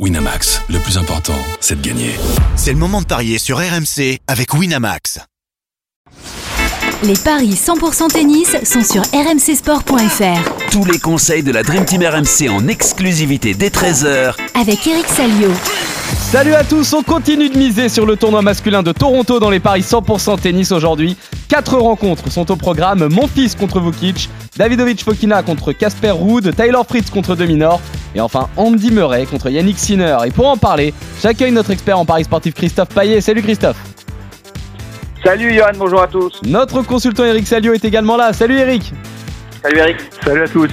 Winamax, le plus important, c'est de gagner. C'est le moment de parier sur RMC avec Winamax. Les paris 100% tennis sont sur rmcsport.fr. Tous les conseils de la Dream Team RMC en exclusivité dès 13h Avec Eric Salio. Salut à tous, on continue de miser sur le tournoi masculin de Toronto dans les paris 100% tennis aujourd'hui. Quatre rencontres sont au programme Mon fils contre Vukic, Davidovic Fokina contre Casper Ruud, Tyler Fritz contre Dominor et enfin Andy Murray contre Yannick Sinner. Et pour en parler, j'accueille notre expert en paris sportif Christophe Paillet. Salut Christophe. Salut Johan, bonjour à tous. Notre consultant Eric Salio est également là. Salut Eric. Salut Eric. Salut à tous.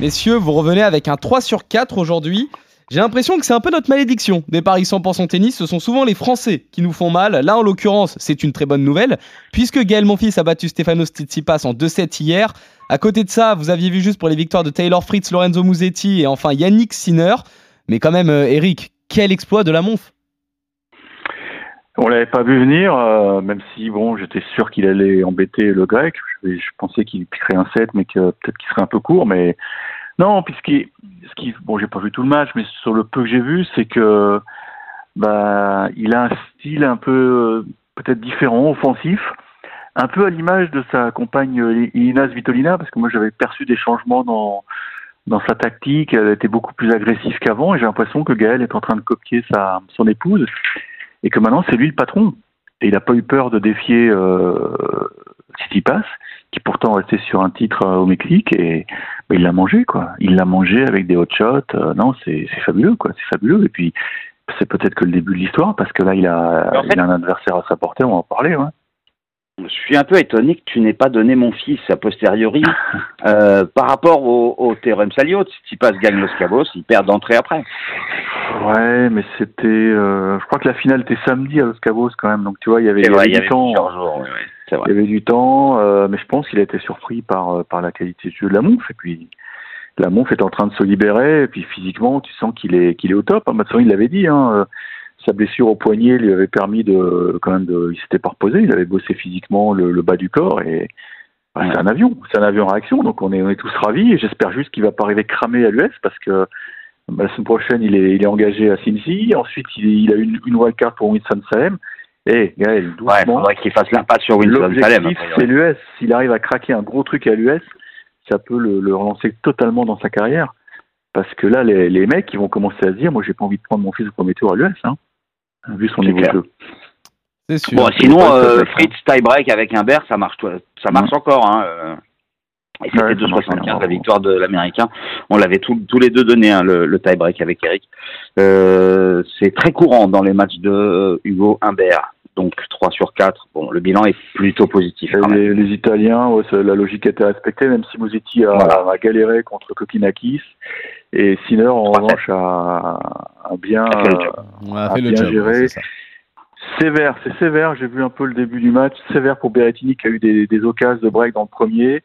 Messieurs, vous revenez avec un 3 sur 4 aujourd'hui. J'ai l'impression que c'est un peu notre malédiction des paris 100% tennis. Ce sont souvent les Français qui nous font mal. Là, en l'occurrence, c'est une très bonne nouvelle, puisque Gaël Monfils a battu Stefano Tsitsipas en 2-7 hier. À côté de ça, vous aviez vu juste pour les victoires de Taylor Fritz, Lorenzo Musetti et enfin Yannick Sinner. Mais quand même, euh, Eric, quel exploit de la Monf On l'avait pas vu venir, euh, même si bon, j'étais sûr qu'il allait embêter le grec. Je, pensais qu'il piquerait un 7, mais que peut-être qu'il serait un peu court. Mais non, puisqu'il, ce qui, bon, j'ai pas vu tout le match, mais sur le peu que j'ai vu, c'est que bah, il a un style un peu euh, peut-être différent, offensif, un peu à l'image de sa compagne euh, Inaz Vitolina, parce que moi j'avais perçu des changements dans dans sa tactique. Elle était beaucoup plus agressive qu'avant, et j'ai l'impression que Gaël est en train de copier sa son épouse et que maintenant c'est lui le patron. Et il n'a pas eu peur de défier euh, Tsitsipas, qui pourtant restait sur un titre euh, au Mexique, et bah, il l'a mangé, quoi. Il l'a mangé avec des hot shots. Euh, non, c'est fabuleux, quoi. C'est fabuleux. Et puis, c'est peut-être que le début de l'histoire, parce que là, il a, Mais en fait- il a un adversaire à sa portée, on va en parler, ouais. Je suis un peu étonné que tu n'aies pas donné mon fils a posteriori euh, par rapport au, au théorème Salio. Si passe gagne Los Cabos, il perd d'entrée après. Ouais, mais c'était. euh, je crois que la finale était samedi à Los Cabos quand même, donc tu vois, il y avait, du temps. Il y avait du temps, euh, mais je pense qu'il a été surpris par, par la qualité de jeu de la. Et puis, la Monf est en train de se libérer. Et puis, physiquement, tu sens qu'il est, qu'il est au top. Hein. Matson, il l'avait dit. Hein, euh, sa blessure au poignet lui avait permis de, quand même, de, il s'était pas reposé. Il avait bossé physiquement le, le bas du corps. Et bah, c'est un avion. C'est un avion en réaction. Donc, on est, on est tous ravis. Et j'espère juste qu'il va pas arriver cramé à l'US parce que bah, la semaine prochaine, il est, il est engagé à Cincy. Ensuite, il, il a une, une wildcard pour Winston-Salem. Et Gaël, doucement. Ouais, faudrait qu'il fasse l'impasse sur Winston Salem. C'est l'US. S'il arrive à craquer un gros truc à l'US, ça peut le, le relancer totalement dans sa carrière. Parce que là, les, les mecs, ils vont commencer à se dire, moi, j'ai pas envie de prendre mon fils au premier tour à l'US, hein, vu son niveau clair. de jeu. C'est sûr. Bon, sinon, euh, Fritz tie-break avec Humbert, ça marche, toi- ça marche encore. Hein, euh. Et c'était Ouais, ça marche 2,75 bien, la victoire de l'Américain. On l'avait tous tous les deux donné, hein, le, le tie-break avec Eric. Euh, c'est très courant dans les matchs de Hugo Humbert. Donc 3 sur 4. Bon, le bilan est plutôt positif. Quand même. les, les Italiens, ouais, la logique a été respectée, même si Musetti a, Voilà. a galéré contre Kokinakis. Et Sinner, en revanche, a, a bien, A fait le job. On a a fait le bien job. géré. Sévère, c'est sévère. J'ai vu un peu le début du match. Sévère pour Berrettini qui a eu des, des occasions de break dans le premier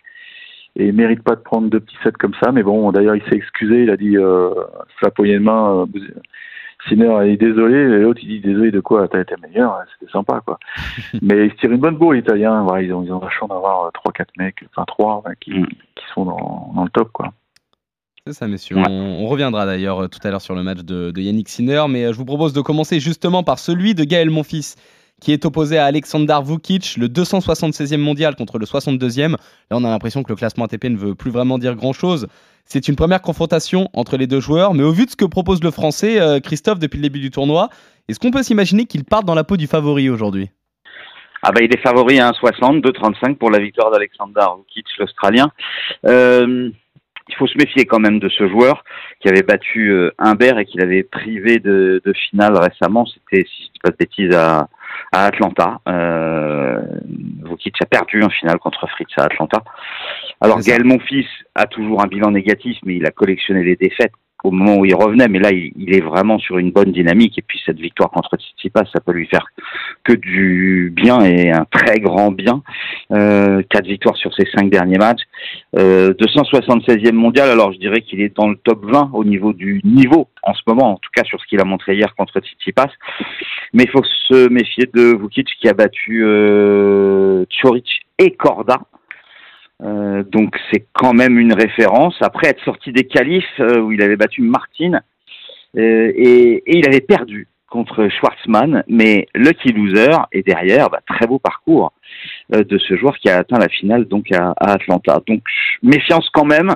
et il mérite pas de prendre deux petits sets comme ça. Mais bon, d'ailleurs, il s'est excusé. Il a dit euh, poignée de main. Euh, Sinner a dit désolé. Et l'autre, il dit désolé de quoi? T'as été meilleur. C'était sympa, quoi. mais ils se tirent une bonne bourre, les Italiens. Ouais, ils ont, ils ont la chance d'avoir euh, trois, quatre mecs, enfin trois, ouais, qui, Mm. qui sont dans, dans le top, quoi. C'est ça, messieurs. Ouais. On, on reviendra d'ailleurs euh, tout à l'heure sur le match de, de Yannick Sinner, mais euh, je vous propose de commencer justement par celui de Gaël Monfils, qui est opposé à Alexander Vukic, le 276e mondial contre le 62e. Là, on a l'impression que le classement ATP ne veut plus vraiment dire grand-chose. C'est une première confrontation entre les deux joueurs, mais au vu de ce que propose le Français, euh, Christophe, depuis le début du tournoi, est-ce qu'on peut s'imaginer qu'il parte dans la peau du favori aujourd'hui? Ah bah il est favori à 1,60, 2,35 pour la victoire d'Alexander Vukic, l'Australien. Euh, faut se méfier quand même de ce joueur qui avait battu euh, Humbert et qui l'avait privé de, de finale récemment. C'était, si je dis pas de bêtises, à, à Atlanta. Euh, Vukic a perdu en finale contre Fritz à Atlanta. Alors. Gaël Monfils a toujours un bilan négatif, mais il a collectionné les défaites au moment où il revenait. Mais là, il, est vraiment sur une bonne dynamique. Et puis cette victoire contre Tsitsipas, ça peut lui faire que du bien et un très grand bien. Euh, quatre victoires sur ses cinq derniers matchs. Euh, 276e mondial, alors je dirais qu'il est dans le top 20 au niveau du niveau en ce moment, en tout cas sur ce qu'il a montré hier contre Tsitsipas. Mais il faut se méfier de Vukic qui a battu euh, Choric et Korda. Euh, donc c'est quand même une référence. Après être sorti des qualifs euh, où il avait battu Martin euh, et, et, il avait perdu contre Schwartzmann, mais Lucky Loser est derrière, bah, très beau parcours de ce joueur qui a atteint la finale donc à, Atlanta. Donc méfiance quand même,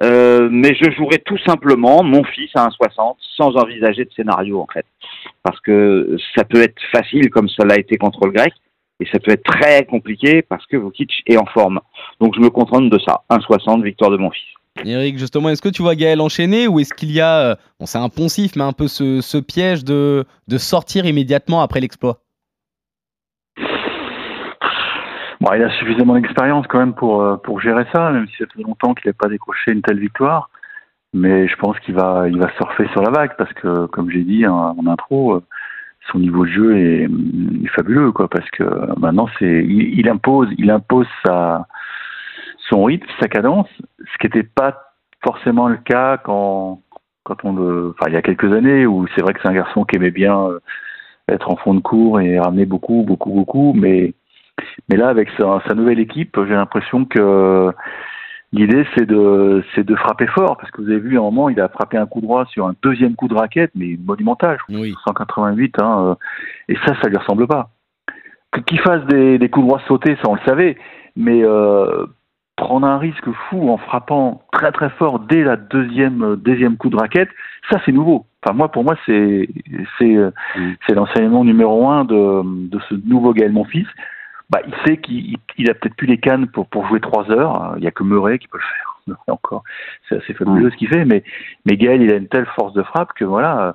mais je jouerai tout simplement mon fils à 1,60 sans envisager de scénario en fait, parce que ça peut être facile comme ça l'a été contre le grec, et ça peut être très compliqué parce que Vukic est en forme. Donc je me contente de ça, 1,60 victoire de mon fils. Eric, justement, est-ce que tu vois Gaël enchaîner ou est-ce qu'il y a, euh, bon c'est un poncif, mais un peu ce, ce piège de, de sortir immédiatement après l'exploit? Bon, il a suffisamment d'expérience quand même pour, euh, pour gérer ça, même si ça fait longtemps qu'il n'a pas décroché une telle victoire. Mais je pense qu'il va, il va surfer sur la vague parce que, comme j'ai dit en, en intro, euh, son niveau de jeu est, fabuleux, quoi. Parce que maintenant, c'est, il, il, impose, il impose sa, son rythme, sa cadence, ce qui n'était pas forcément le cas quand, quand on le, enfin, il y a quelques années où c'est vrai que c'est un garçon qui aimait bien euh, être en fond de cours et ramener beaucoup, beaucoup, beaucoup, mais mais là, avec sa, sa nouvelle équipe, j'ai l'impression que l'idée, c'est de, c'est de frapper fort. Parce que vous avez vu, à un moment, il a frappé un coup droit sur un deuxième coup de raquette, mais monumental. Oui. 188, hein, et ça, ça lui ressemble pas. Qu'il fasse des, des coups droits sautés, ça, on le savait. Mais euh, prendre un risque fou en frappant très très fort dès la deuxième deuxième coup de raquette, ça c'est nouveau. Enfin moi pour moi c'est c'est c'est l'enseignement numéro un de de ce nouveau Gaël Monfils bah, il sait qu'il il a peut-être plus les cannes pour, pour jouer trois heures. Il n'y a que Murray qui peut le faire. Encore, c'est assez fabuleux ce qu'il fait. Mais, mais Gaël, il a une telle force de frappe que voilà,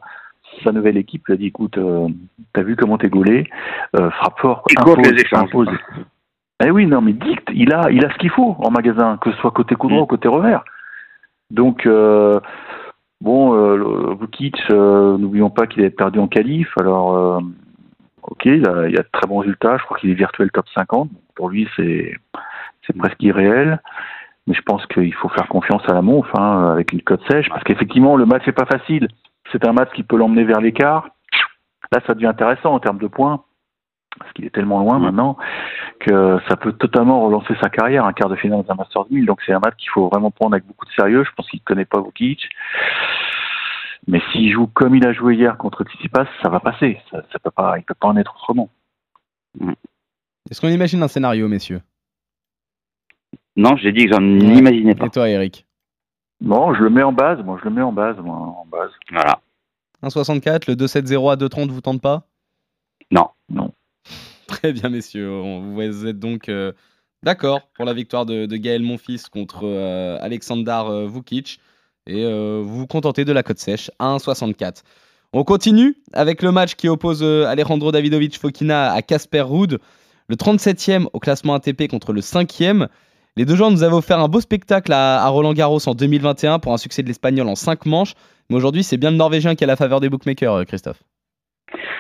sa nouvelle équipe lui a dit écoute, euh, t'as vu comment t'es gaulé, euh, frappe fort, impose, les impose. Eh oui, non, mais dicte, il a, il a ce qu'il faut en magasin, que ce soit côté coup droit mmh. ou côté revers. Donc, euh, bon, euh, Vukic, euh, n'oublions pas qu'il avait perdu en qualif, alors euh, ok, il a, il a, de très bons résultats. Je crois qu'il est virtuel top 50. Pour lui, c'est presque irréel. Mais je pense qu'il faut faire confiance à la Monf hein, avec une cote sèche, parce qu'effectivement, le match n'est pas facile. C'est un match qui peut l'emmener vers l'écart. Là, ça devient intéressant en termes de points, parce qu'il est tellement loin mmh. maintenant que ça peut totalement relancer sa carrière, un quart de finale dans un Masters 1000. Donc c'est un match qu'il faut vraiment prendre avec beaucoup de sérieux. Je pense qu'il ne connaît pas Vukic. Mais s'il joue comme il a joué hier contre Tsitsipas, ça va passer. Ça, ça peut pas, il ne peut pas en être autrement. Mm. Est-ce qu'on imagine un scénario, messieurs? Non, j'ai dit que j'en ouais. imaginais pas. Et toi, Eric? Non, je le mets en base. Moi, je le mets en base. Moi, en base. Voilà. 1,64, le 2,70 à 2,30 vous tente pas? Non. Non. Très bien, messieurs. Vous êtes donc euh, d'accord pour la victoire de, de Gaël Monfils contre euh, Alexander euh, Vukic et euh, vous vous contentez de la cote sèche à 1,64. On continue avec le match qui oppose euh, Alejandro Davidovic Fokina à Casper Ruud, le 37e au classement ATP contre le 5e. Les deux joueurs nous avaient offert un beau spectacle à, Roland Garros en 2021 pour un succès de l'Espagnol en 5 manches. Mais aujourd'hui, c'est bien le Norvégien qui a la faveur des bookmakers, euh, Christophe.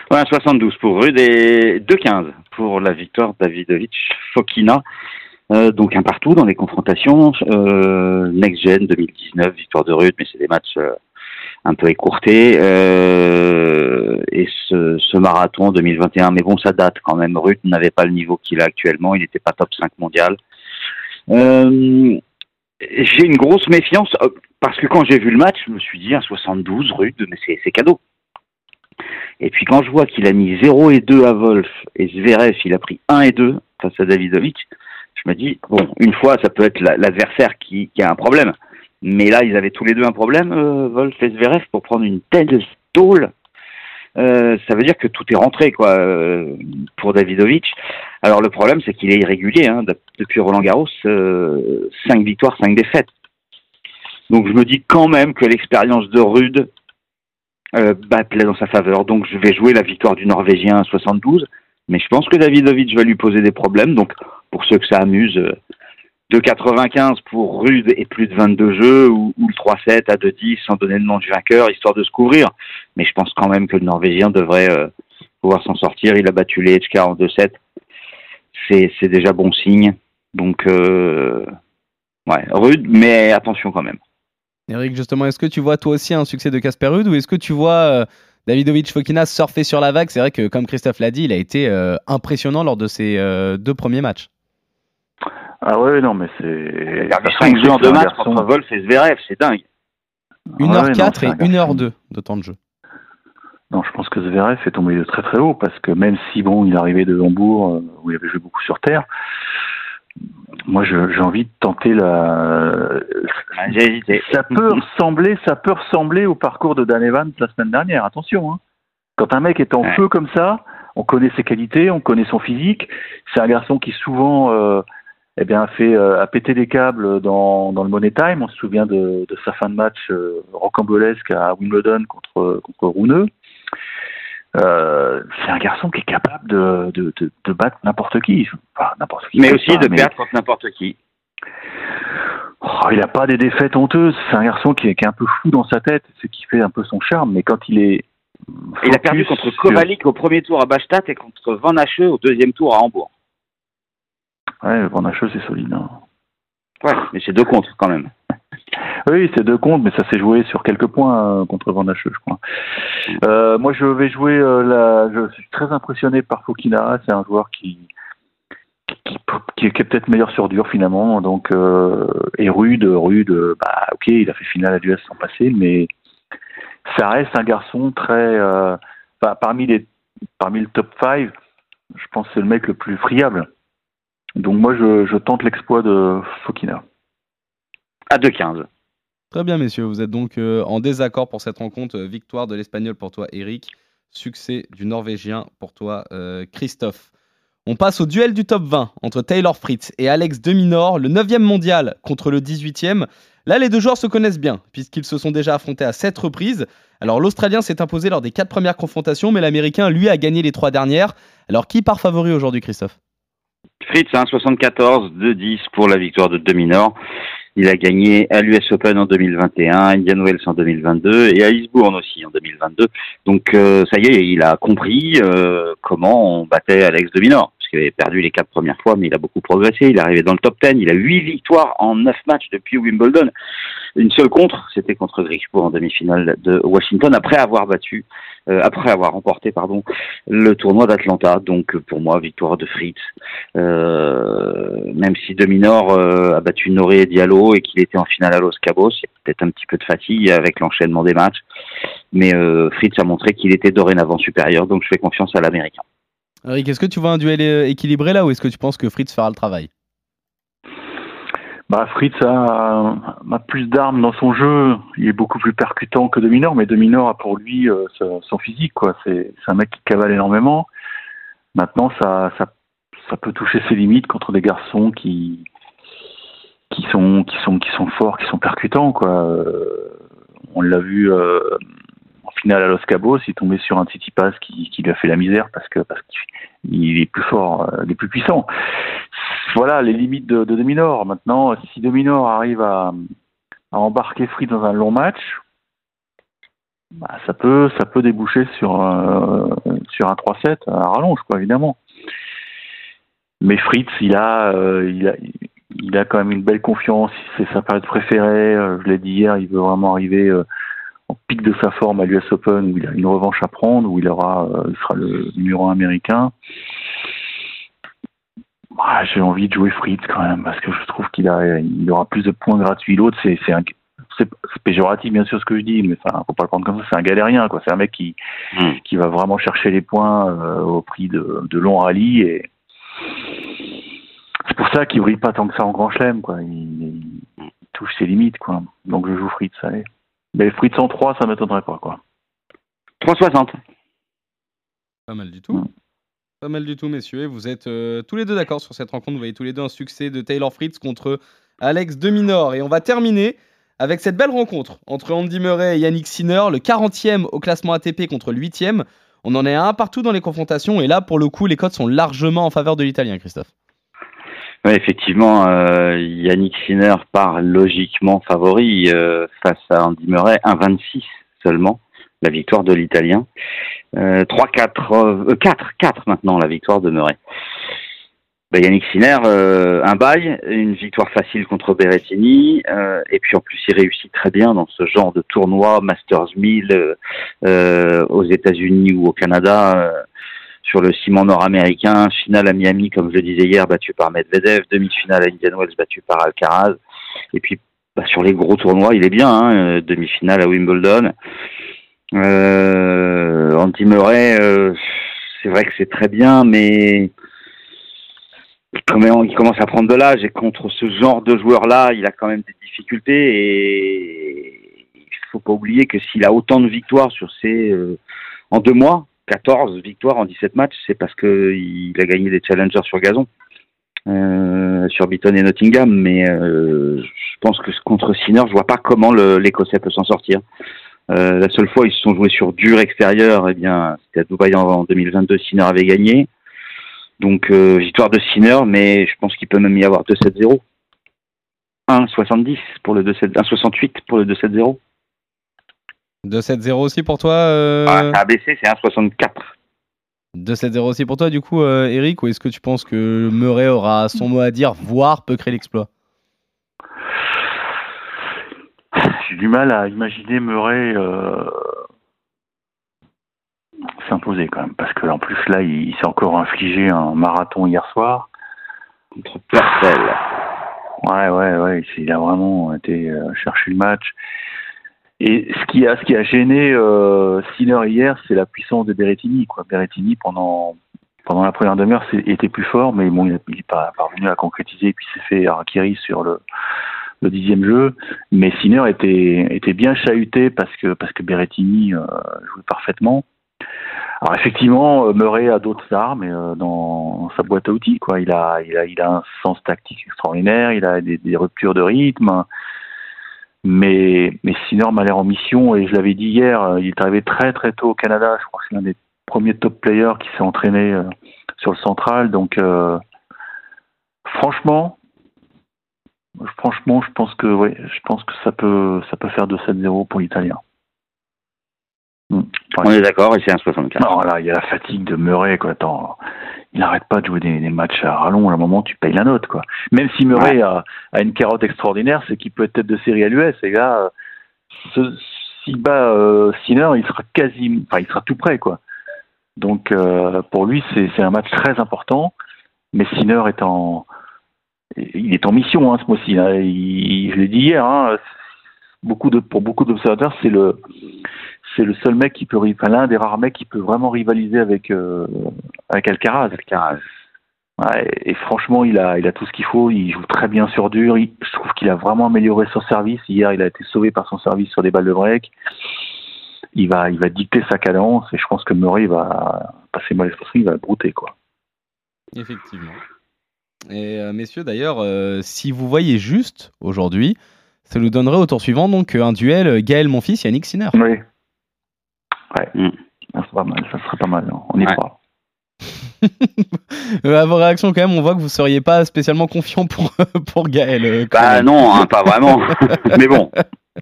Ouais, 72 pour Ruud et 2,15 pour la victoire Davidovic Fokina. Euh, donc un partout dans les confrontations. Euh, Next Gen 2019, victoire de Ruth, mais c'est des matchs euh, un peu écourtés. Et ce, marathon 2021, mais bon, ça date quand même. Ruth n'avait pas le niveau qu'il a actuellement, il n'était pas top 5 mondial. J'ai une grosse méfiance parce que quand j'ai vu le match, je me suis dit un 72 Ruth, mais c'est cadeau. Et puis quand je vois qu'il a mis 0 et 2 à Wolf et Zverev, il a pris 1 et 2 face à Davidovic, je me dis, bon, une fois, ça peut être l'adversaire la, qui, a un problème. Mais là, ils avaient tous les deux un problème, euh, Wolf et Zverev, pour prendre une telle tôle. Euh, ça veut dire que tout est rentré, quoi, euh, pour Davidovic. Alors, le problème, c'est qu'il est irrégulier, hein, depuis Roland Garros, 5 euh, victoires, 5 défaites. Donc, je me dis quand même que l'expérience de Rude euh, bah, plaît dans sa faveur. Donc, je vais jouer la victoire du Norvégien à 72. Mais je pense que Davidovic va lui poser des problèmes. Donc, pour ceux que ça amuse, euh, de 95 pour Rude et plus de 22 jeux, ou, le 3-7 à 2-10 sans donner le nom du vainqueur, histoire de se couvrir. Mais je pense quand même que le Norvégien devrait euh, pouvoir s'en sortir. Il a battu les HK en 2-7. C'est déjà bon signe. Donc, euh, ouais, rude, mais attention quand même. Eric, justement, est-ce que tu vois toi aussi un succès de Casper Rude ou est-ce que tu vois Davidovic Fokina surfer sur la vague C'est vrai que, comme Christophe l'a dit, il a été euh, impressionnant lors de ses euh, deux premiers matchs. Ah ouais, non, mais Il c'est. a perdu ça 5 jeux en c'est deux un matchs garçon- contre Wolf et Zverev, c'est dingue. Ouais, non, 1h04 c'est un et garçon. 1h02 de temps de jeu. Non, je pense que Zverev est tombé de très très haut parce que même si bon, il arrivait de Hambourg euh, où il avait joué beaucoup sur terre, moi j'ai envie de tenter la. Ah, J'ai hésité. Ça peut ressembler, ça peut ressembler au parcours de Dan Evans la semaine dernière. Attention, hein. Quand un mec est en Ouais. feu comme ça, on connaît ses qualités, on connaît son physique. C'est un garçon qui souvent, euh, eh bien, a fait euh, a pété des câbles dans, dans le Money Time. On se souvient de, de sa fin de match euh, rocambolesque à Wimbledon contre contre Rouneux. Euh, c'est un garçon qui est capable de, de, de, de battre n'importe qui. Enfin, n'importe qui. Mais aussi de perdre contre n'importe qui. Oh, il n'a pas des défaites honteuses. C'est un garçon qui est, qui est un peu fou dans sa tête, ce qui fait un peu son charme. Mais quand il est. Il a perdu contre sur- Kovalik au premier tour à Bastad et contre Van Hache au deuxième tour à Hambourg. Ouais, Van Hache, c'est solide. hein. Ouais, mais c'est deux contre quand même. Oui, c'est deux comptes, mais ça s'est joué sur quelques points euh, contre Van Hache, je crois. Euh, moi, je vais jouer euh, la. Je suis très impressionné par Fokina. C'est un joueur qui est, peut-être meilleur sur dur finalement. Donc, et rude, rude. Bah, ok, il a fait finale à l'US sans passer, mais ça reste un garçon très. parmi les parmi le top 5, je pense que c'est le mec le plus friable. Donc moi, je, je tente l'exploit de Fokina. À 2-15. Très bien, messieurs. Vous êtes donc euh, en désaccord pour cette rencontre. Euh, Victoire de l'Espagnol pour toi, Eric. Succès du Norvégien pour toi, euh, Christophe. On passe au duel du top 20 entre Taylor Fritz et Alex Deminor, le 9e mondial contre le 18e. Là, les deux joueurs se connaissent bien, puisqu'ils se sont déjà affrontés à 7 reprises. Alors, l'Australien s'est imposé lors des 4 premières confrontations, mais l'Américain, lui, a gagné les 3 dernières. Alors, qui part favori aujourd'hui, Christophe? Fritz, hein, 74, 2-10 pour la victoire de Deminor. Il a gagné à l'US Open en 2021, à Indian Wells en 2022 et à Lisbourne aussi en 2022. Donc euh, ça y est, il a compris euh, comment on battait Alex Deminor. Parce qu'il avait perdu les quatre premières fois, mais il a beaucoup progressé. Il est arrivé dans le top 10. Il a huit victoires en neuf matchs depuis Wimbledon. Une seule contre, c'était contre Grishko en demi-finale de Washington, après avoir battu, euh, après avoir remporté, pardon, le tournoi d'Atlanta. Donc pour moi, victoire de Fritz. Euh, même si Dominor euh, a battu Noré et Diallo et qu'il était en finale à Los Cabos, il y a peut-être un petit peu de fatigue avec l'enchaînement des matchs. Mais euh, Fritz a montré qu'il était dorénavant supérieur, donc je fais confiance à l'Américain. Eric, est-ce que tu vois un duel équilibré là ou est-ce que tu penses que Fritz fera le travail? Bah, Fritz a, plus d'armes dans son jeu. Il est beaucoup plus percutant que Dominor, mais Dominor a pour lui euh, son- physique. quoi. C'est un mec qui cavale énormément. Maintenant, ça, ça, ça peut toucher ses limites contre des garçons qui, qui, sont, qui, sont, qui sont forts, qui sont percutants. Quoi. Euh, on l'a vu euh, finale à Los Cabos, il est tombé sur un Tsitsipas qui, qui lui a fait la misère parce que qu'il est plus fort, euh, il est plus puissant. Voilà les limites de, de Dominor. Maintenant, si Dominor arrive à, embarquer Fritz dans un long match, bah, ça peut ça peut déboucher sur euh, un 3-7 à rallonge, évidemment. Mais Fritz, il a, euh, il a, il a quand même une belle confiance. C'est sa période préférée. Je l'ai dit hier, il veut vraiment arriver en pic de sa forme à l'US Open où il a une revanche à prendre, où il aura, euh, il sera le numéro américain. Ah, J'ai envie de jouer Fritz quand même parce que je trouve qu'il a, il aura plus de points gratuits. L'autre, c'est, c'est un, c'est c'est péjoratif bien sûr ce que je dis, mais enfin, faut pas le prendre comme ça. C'est un galérien, quoi. C'est un mec qui, Mm. qui va vraiment chercher les points euh, au prix de, de longs rallyes et c'est pour ça qu'il brille pas tant que ça en grand chelem, quoi. Il, il touche ses limites, quoi. Donc je joue Fritz, allez. Mais Fritz en 3, ça m'étonnerait pas, quoi. 3,60. Pas mal du tout. Pas mal du tout, messieurs. Et Vous êtes euh, tous les deux d'accord sur cette rencontre. Vous voyez tous les deux un succès de Taylor Fritz contre Alex Deminor. Et on va terminer avec cette belle rencontre entre Andy Murray et Yannick Sinner, le 40e au classement ATP contre le 8e. On en est à un partout dans les confrontations. Et là, pour le coup, les codes sont largement en faveur de l'Italien, Christophe. Effectivement, euh, Yannick Sinner part logiquement favori euh, face à Andy Murray, 1,26 seulement, la victoire de l'Italien. Euh, 3, 4, euh, 4, 4 maintenant la victoire de Murray. Ben, Yannick Sinner, un bail, une victoire facile contre Berrettini, et puis en plus il réussit très bien dans ce genre de tournoi, Masters 1000 euh, euh, aux États-Unis ou au Canada. Sur le ciment nord-américain, finale à Miami, comme je le disais hier, battu par Medvedev, demi-finale à Indian Wells, battu par Alcaraz, et puis bah, sur les gros tournois, il est bien, hein, euh, demi-finale à Wimbledon. Euh, Andy Murray, euh, c'est vrai que c'est très bien, mais il commen- il commence à prendre de l'âge et contre ce genre de joueur-là, il a quand même des difficultés et il faut pas oublier que s'il a autant de victoires sur ces euh, en deux mois, 14 victoires en 17 matchs, c'est parce que il a gagné des challengers sur gazon. euh, sur Beaton et Nottingham, mais euh, je pense que contre Sinner, je vois pas comment l'Écossais peut s'en sortir. Euh, la seule fois ils se sont joués sur dur extérieur, eh bien, c'était à Dubaï en, en 2022, Sinner avait gagné. Donc victoire de Sinner, mais je pense qu'il peut même y avoir 2-7-0. 1-70 pour le 2-7, 1-68 pour le 2-7-0. 2-7-0 aussi pour toi euh... Ah, ça a baissé, c'est 1-64. 2-7-0 aussi pour toi, du coup, euh, Eric, ou est-ce que tu penses que Murray aura son mot à dire, voire peut créer l'exploit? J'ai du mal à imaginer Murray euh, s'imposer quand même, parce que en plus là, il, s'est encore infligé un marathon hier soir. Contre Purcell. Ouais, ouais, ouais, il a vraiment été euh, chercher le match. Et ce qui a, ce qui a gêné euh, Sinner hier, c'est la puissance de Berrettini. Quoi. Berrettini, pendant, pendant la première demi-heure, était plus fort, mais bon, il n'est pas parvenu à concrétiser, et puis s'est fait harakiri sur le, le dixième jeu. Mais Sinner était, était bien chahuté parce que, parce que Berrettini euh, jouait parfaitement. Alors effectivement, euh, Murray a d'autres armes euh, dans sa boîte à outils. Quoi. Il, a, il, a, il a un sens tactique extraordinaire, il a des, des ruptures de rythme. Mais, mais Sinner m'a l'air en mission et je l'avais dit hier, euh, il est arrivé très très tôt au Canada. Je crois que c'est l'un des premiers top players qui s'est entraîné euh, sur le central. Donc euh, franchement, franchement, je pense que ouais, je pense que ça peut ça peut faire 2-7-0 pour l'Italien. Hmm. On est d'accord, et c'est 1,64. Non, là, il y a la fatigue de Murray, quoi. Attends, il n'arrête pas de jouer des, des matchs à rallonge. À un moment, tu payes la note, quoi. Même si Murray a, a une carotte extraordinaire, c'est qu'il peut être tête de série à l'US. Et là, s'il bat euh, Sinner, il sera quasi, enfin, il sera tout près, quoi. Donc, euh, pour lui, c'est un match très important. Mais Sinner est en, il est en mission, hein, ce mois-ci. Il- je l'ai dit hier. Hein, beaucoup de, pour beaucoup d'observateurs, c'est le, c'est le seul mec qui peut, enfin, l'un des rares mecs qui peut vraiment rivaliser avec, euh, avec Alcaraz. Alcaraz. Ouais, et franchement, il a, il a tout ce qu'il faut. Il joue très bien sur dur. Il- je trouve qu'il a vraiment amélioré son service. Hier, il a été sauvé par son service sur des balles de break. Il va, il va dicter sa cadence et je pense que Murray va passer moi l'expression, il va brouter quoi. Effectivement. Et euh, messieurs, d'ailleurs, euh, si vous voyez juste aujourd'hui, ça nous donnerait au tour suivant donc un duel Gaël Monfils Yannick Sinner. Oui. Ouais. Mm. Ça serait pas mal. Ça serait pas mal. hein. On y Ouais. croit. Euh, à vos réactions quand même, on voit que vous seriez pas spécialement confiant pour pour Gaël. euh, Bah non, hein, pas vraiment. Mais bon,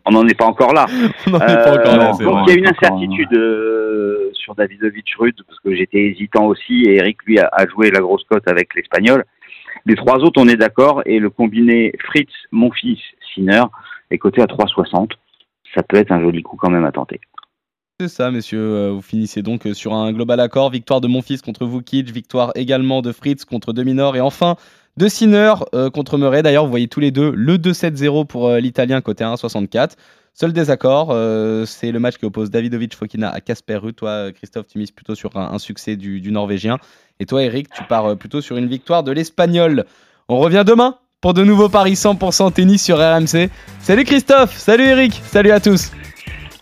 on n'en est pas encore là. on n'en est pas Euh, encore là. donc vrai. il y a une Encore, incertitude euh, sur Davidovic Rude parce que j'étais hésitant aussi et Eric lui a, a joué la grosse cote avec l'Espagnol. Les trois autres on est d'accord et le combiné Fritz, mon fils, Sinner est coté à 3,60. Ça peut être un joli coup quand même à tenter. C'est ça, messieurs. Euh, Vous finissez donc euh, sur un global accord. Victoire de Monfils contre Vukic, victoire également de Fritz contre Dominor et enfin de Sinner euh, contre Murray. D'ailleurs, vous voyez tous les deux le 2-7-0 pour l'Italien côté 1,64. Seul désaccord, c'est le match qui oppose Davidovic Fokina à Casper Ruud. Toi, Christophe, tu mises plutôt sur un, succès du, du Norvégien. Et toi, Eric, tu pars plutôt sur une victoire de l'Espagnol. On revient demain pour de nouveaux paris 100% tennis sur RMC. Salut Christophe, salut Eric, salut à tous.